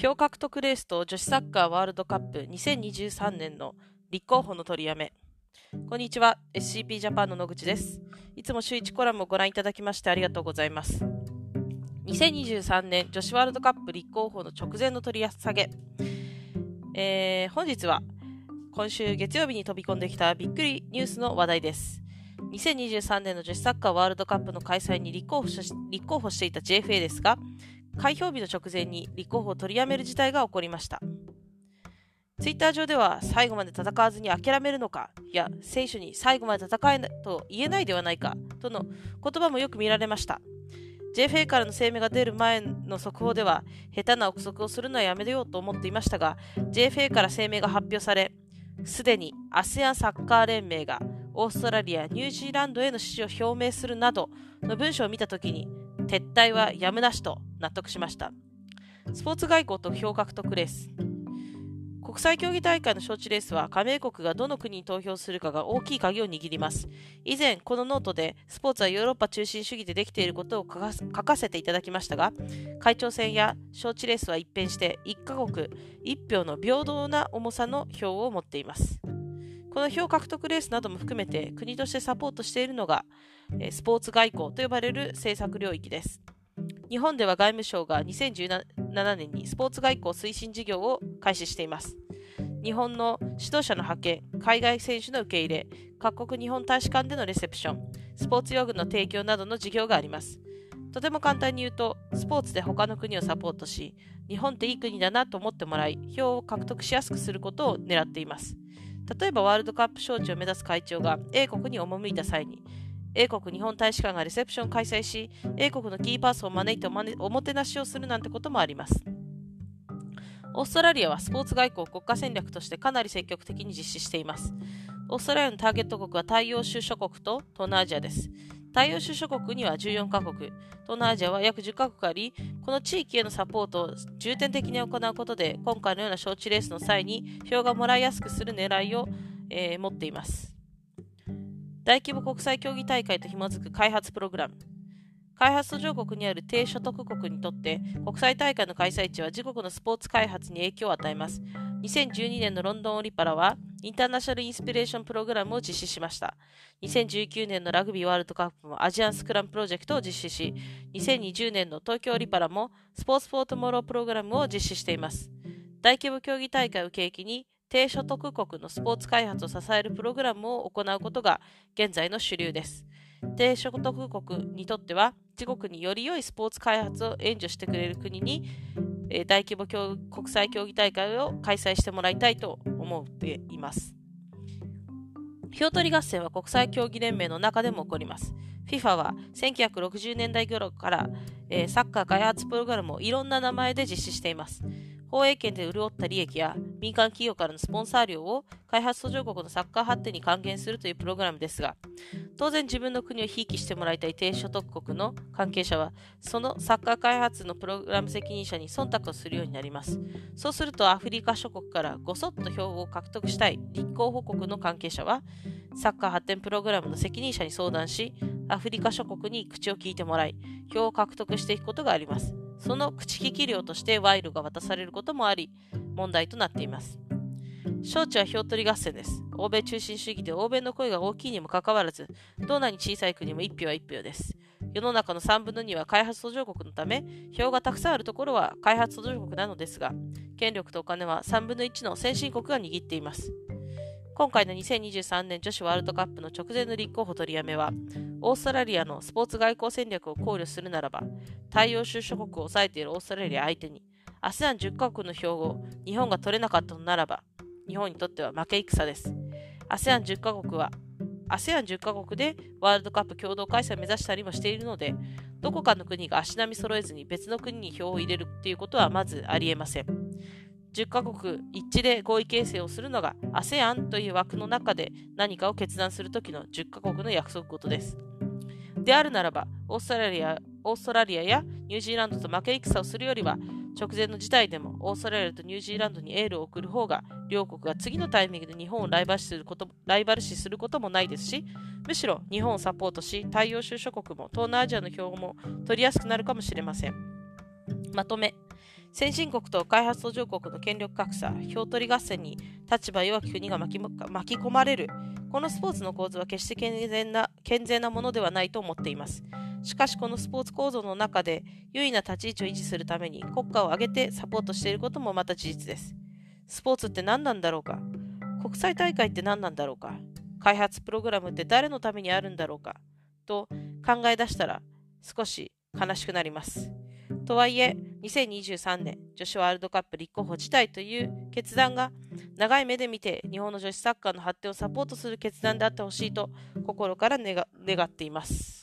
票獲得レースと女子サッカーワールドカップ2023年の立候補の取りやめ。こんにちは、SCP ジャパンの野口です。いつも週1コラムをご覧いただきましてありがとうございます。2023年女子ワールドカップ立候補の直前の取り下げ。えー、本日は今週月曜日に飛び込んできたびっくりニュースの話題です。2023年の女子サッカーワールドカップの開催に立候補し立候補していた JFA ですが、開票日の直前に立候補を取りやめる事態が起こりました。ツイッター上では最後まで戦わずに諦めるのか、いや、選手に最後まで戦えと言えないではないか、との言葉もよく見られました。JFA からの声明が出る前の速報では、下手な憶測をするのはやめようと思っていましたが、JFA から声明が発表され、すでに ASEAN サッカー連盟がオーストラリア、ニュージーランドへの支持を表明するなどの文章を見たときに、撤退はやむなしと納得しました。スポーツ外交と票獲得レース。国際競技大会の招致レースは加盟国がどの国に投票するかが大きい鍵を握ります。以前、このノートでスポーツはヨーロッパ中心主義でできていることを書かせていただきましたが、会長選や招致レースは一変して1カ国1票の平等な重さの票を持っています。この票獲得レースなども含めて国としてサポートしているのがスポーツ外交と呼ばれる政策領域です。日本では外務省が2017年にスポーツ外交推進事業を開始しています。日本の指導者の派遣、海外選手の受け入れ、各国日本大使館でのレセプション、スポーツ用具の提供などの事業があります。とても簡単に言うと、スポーツで他の国をサポートし、日本っていい国だなと思ってもらい、票を獲得しやすくすることを狙っています。例えばワールドカップ招致を目指す会長が A 国に赴いた際に、英国日本大使館がレセプションを開催し、英国のキーパーソンを招いておもてなしをするなんてこともあります。オーストラリアはスポーツ外交を国家戦略としてかなり積極的に実施しています。オーストラリアのターゲット国は太陽州諸国と東南アジアです。太陽州諸国には14カ国、東南アジアは約10カ国あり、この地域へのサポートを重点的に行うことで、今回のような招致レースの際に票がもらいやすくする狙いを、えー、持っています。大規模国際競技大会と紐づく開発プログラム。開発途上国にある低所得国にとって国際大会の開催地は自国のスポーツ開発に影響を与えます。2012年のロンドンオリパラはインターナショナルインスピレーションプログラムを実施しました。2019年のラグビーワールドカップもアジアンスクラムプロジェクトを実施し、2020年の東京オリパラもスポーツフォートモロープログラムを実施しています。大規模競技大会を契機に低所得国のスポーツ開発を支えるプログラムを行うことが現在の主流です。低所得国にとっては自国により良いスポーツ開発を援助してくれる国に大規模国際競技大会を開催してもらいたいと思っています。票取り合戦は国際競技連盟の中でも起こります。FIFA は1960年代頃から、えー、サッカー開発プログラムをいろんな名前で実施しています。放映権で潤った利益や民間企業からのスポンサー料を開発途上国のサッカー発展に還元するというプログラムですが、当然自分の国をひいきしてもらいたい低所得国の関係者は、そのサッカー開発のプログラム責任者に忖度をするようになります。そうするとアフリカ諸国からごそっと票を獲得したい立候補国の関係者は、サッカー発展プログラムの責任者に相談し、アフリカ諸国に口を聞いてもらい、票を獲得していくことがあります。その口利き料として賄賂が渡されることもあり、問題となっています。招致は票取り合戦です。欧米中心主義で欧米の声が大きいにもかかわらず、どんなに小さい国も1票は1票です。世の中の3分の2は開発途上国のため、票がたくさんあるところは開発途上国なのですが、権力とお金は3分の1の先進国が握っています。今回の2023年女子ワールドカップの直前の立候補取りやめは、オーストラリアのスポーツ外交戦略を考慮するならば、太陽州諸国を抑えているオーストラリア相手に、ASEAN10 カ国の票を日本が取れなかったのならば、日本にとっては負け戦です。ASEAN10 カ国は、ASEAN10 カ国でワールドカップ共同開催を目指したりもしているので、どこかの国が足並み揃えずに別の国に票を入れるということはまずありえません。10カ国一致で合意形成をするのが ASEAN という枠の中で何かを決断するときの10カ国の約束事です。であるならば、オーストラリアオーストラリアやニュージーランドと負け戦をするよりは、直前の事態でもオーストラリアとニュージーランドにエールを送る方が、両国が次のタイミングで日本をライバル視することライバル視することもないですし、むしろ日本をサポートし、太陽州諸国も東南アジアの票も取りやすくなるかもしれません。まとめ。先進国と開発途上国の権力格差、票取り合戦に立場弱き国が巻き巻き込まれる、このスポーツの構図は決して健全な健全なものではないと思っています。しかし、このスポーツ構造の中で優位な立ち位置を維持するために国家を挙げてサポートしていることもまた事実です。スポーツって何なんだろうか？国際大会って何なんだろうか？開発プログラムって誰のためにあるんだろうか？と考え出したら少し悲しくなります。とはいえ、2023年女子ワールドカップ立候補自体という決断が長い目で見て日本の女子サッカーの発展をサポートする決断であってほしいと心から願っています。